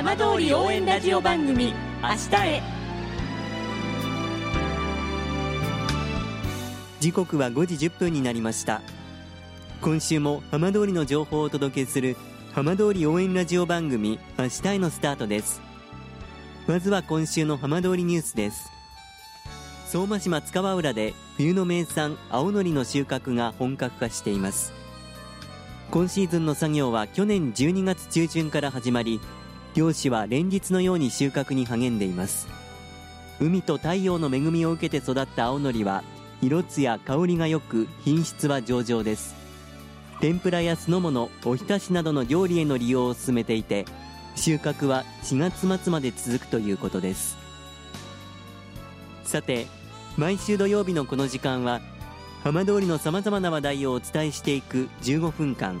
浜通り応援ラジオ番組明日へ。時刻は5時1分になりました。今週も浜通りの情報をお届けする浜通り応援ラジオ番組明日へのスタートです。まずは今週の浜通りニュースです。相馬市松川浦で冬の名産青のりの収穫が本格化しています。今シーズンの作業は去年12月中旬から始まり漁師は連日のように収穫に励んでいます。海と太陽の恵みを受けて育った青のりは色艶香りが良く品質は上々です。天ぷらや酢の物おひたしなどの料理への利用を進めていて収穫は4月末まで続くということです。さて毎週土曜日のこの時間は浜通りのさまざまな話題をお伝えしていく15分間。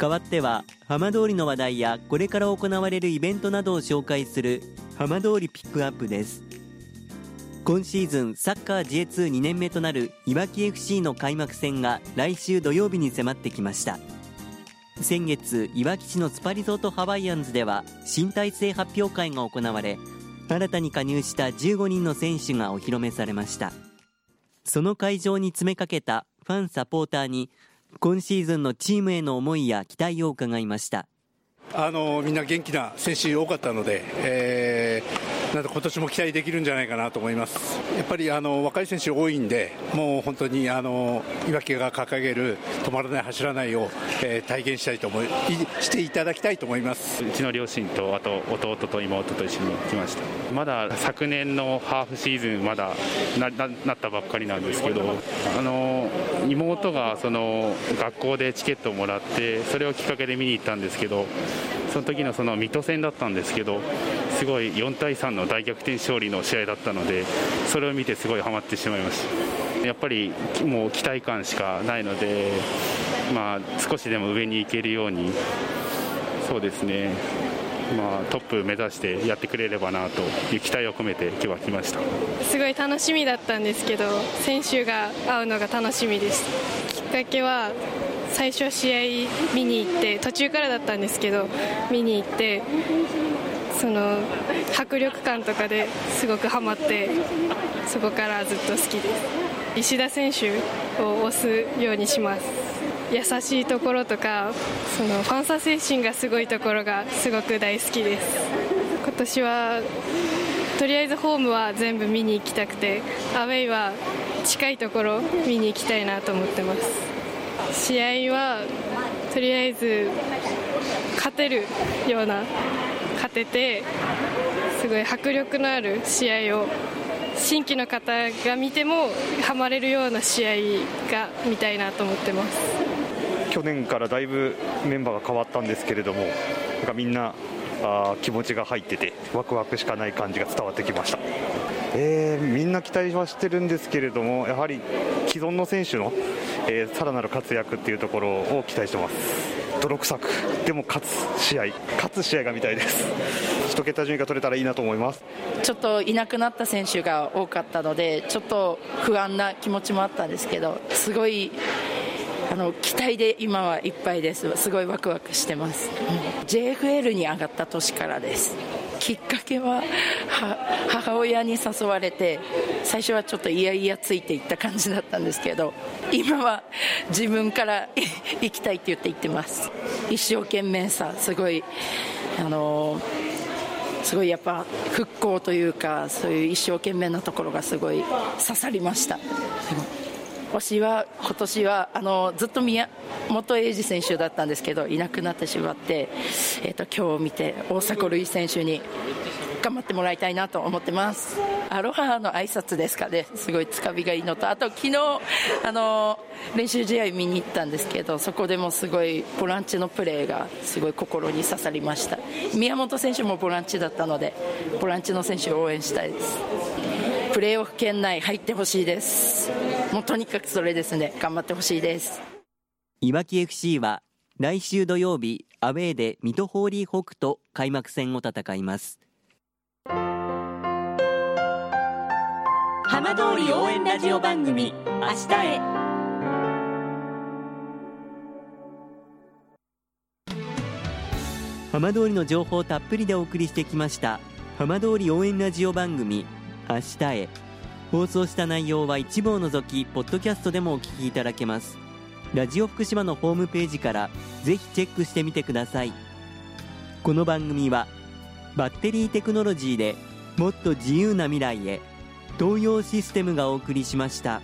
代わっては浜通りの話題やこれから行われるイベントなどを紹介する浜通りピックアップです。今シーズンサッカー J22 年目となるいわき FC の開幕戦が来週土曜日に迫ってきました。先月いわき市のスパリゾートハワイアンズでは新体制発表会が行われ新たに加入した15人の選手がお披露目されました。その会場に詰めかけたファンサポーターに今シーズンのチームへの思いや期待を伺いましたあのみんな元気な選手多かったので、えー、なん今年も期待できるんじゃないかなと思います。やっぱりあの若い選手多いんで、もう本当にあのいわきが掲げる止まらない走らないを、えー、体現したいと思いしていただきたいと思います。うちの両親とあと弟と妹と一緒に来ました。まだ昨年のハーフシーズンまだななったばっかりなんですけど、あの妹がその学校でチケットをもらってそれをきっかけで見に行ったんですけど。その時のその水戸戦だったんですけどすごい4対3の大逆転勝利の試合だったのでそれを見てすごいハマってしまいましたやっぱりもう期待感しかないので、まあ、少しでも上に行けるようにそうですねまあ、トップ目指してやってくれればなという期待を込めて今日は来ました。すごい楽しみだったんですけど選手が会うのが楽しみです。きっかけは最初試合見に行って途中からだったんですけど見に行ってその迫力感とかですごくハマってそこからずっと好きです。石田選手を押すようにします。優しいところとかそのファンサ精神がすごいところがすごく大好きです。今年はとりあえずホームは全部見に行きたくてアウェイは近いところ見に行きたいなと思ってます。試合はとりあえず勝てるような勝ててすごい迫力のある試合を新規の方が見てもハマれるような試合が見たいなと思ってます。去年からだいぶメンバーが変わったんですけれどもなんかみんなあ気持ちが入っててワクワクしかない感じが伝わってきました。えー、みんな期待はしてるんですけれどもやはり既存の選手の、えー、さらなる活躍っていうところを期待してます。泥臭くでも勝つ試合勝つ試合が見たいです。1桁順位が取れたらいいなと思います。ちょっといなくなった選手が多かったのでちょっと不安な気持ちもあったんですけどすごいあの期待で今はいっぱいです。すごいワクワクしてます、うん、JFL に上がった年からです。きっかけは母親に誘われて最初はちょっといやいやついていった感じだったんですけど今は自分から 行きたいって言って行ってます。一生懸命さすごいあのすごいやっぱ復興というかそういう一生懸命なところがすごい刺さりました。推しは今年はあのずっと宮本英二選手だったんですけどいなくなってしまって、えーと、今日を見て大迫塁選手に頑張ってもらいたいなと思ってます。アロハの挨拶ですかね。すごいつかみがいいのとあと昨日あの練習試合見に行ったんですけどそこでもすごいボランチのプレーがすごい心に刺さりました。宮本選手もボランチだったのでボランチの選手を応援したいです。プレーオフ圏内入ってほしいです。もうとにかくそれですね。頑張ってほしいです。いわき FC は来週土曜日アウェーで水戸ホーリーホークと開幕戦を戦います。浜通り応援ラジオ番組「明日へ」浜通りの情報をたっぷりでお送りしてきました浜通り応援ラジオ番組「明日へ」放送した内容は一部を除きポッドキャストでもお聞きいただけます。ラジオ福島のホームページからぜひチェックしてみてください。この番組はバッテリーテクノロジーでもっと自由な未来へ東洋システムがお送りしました。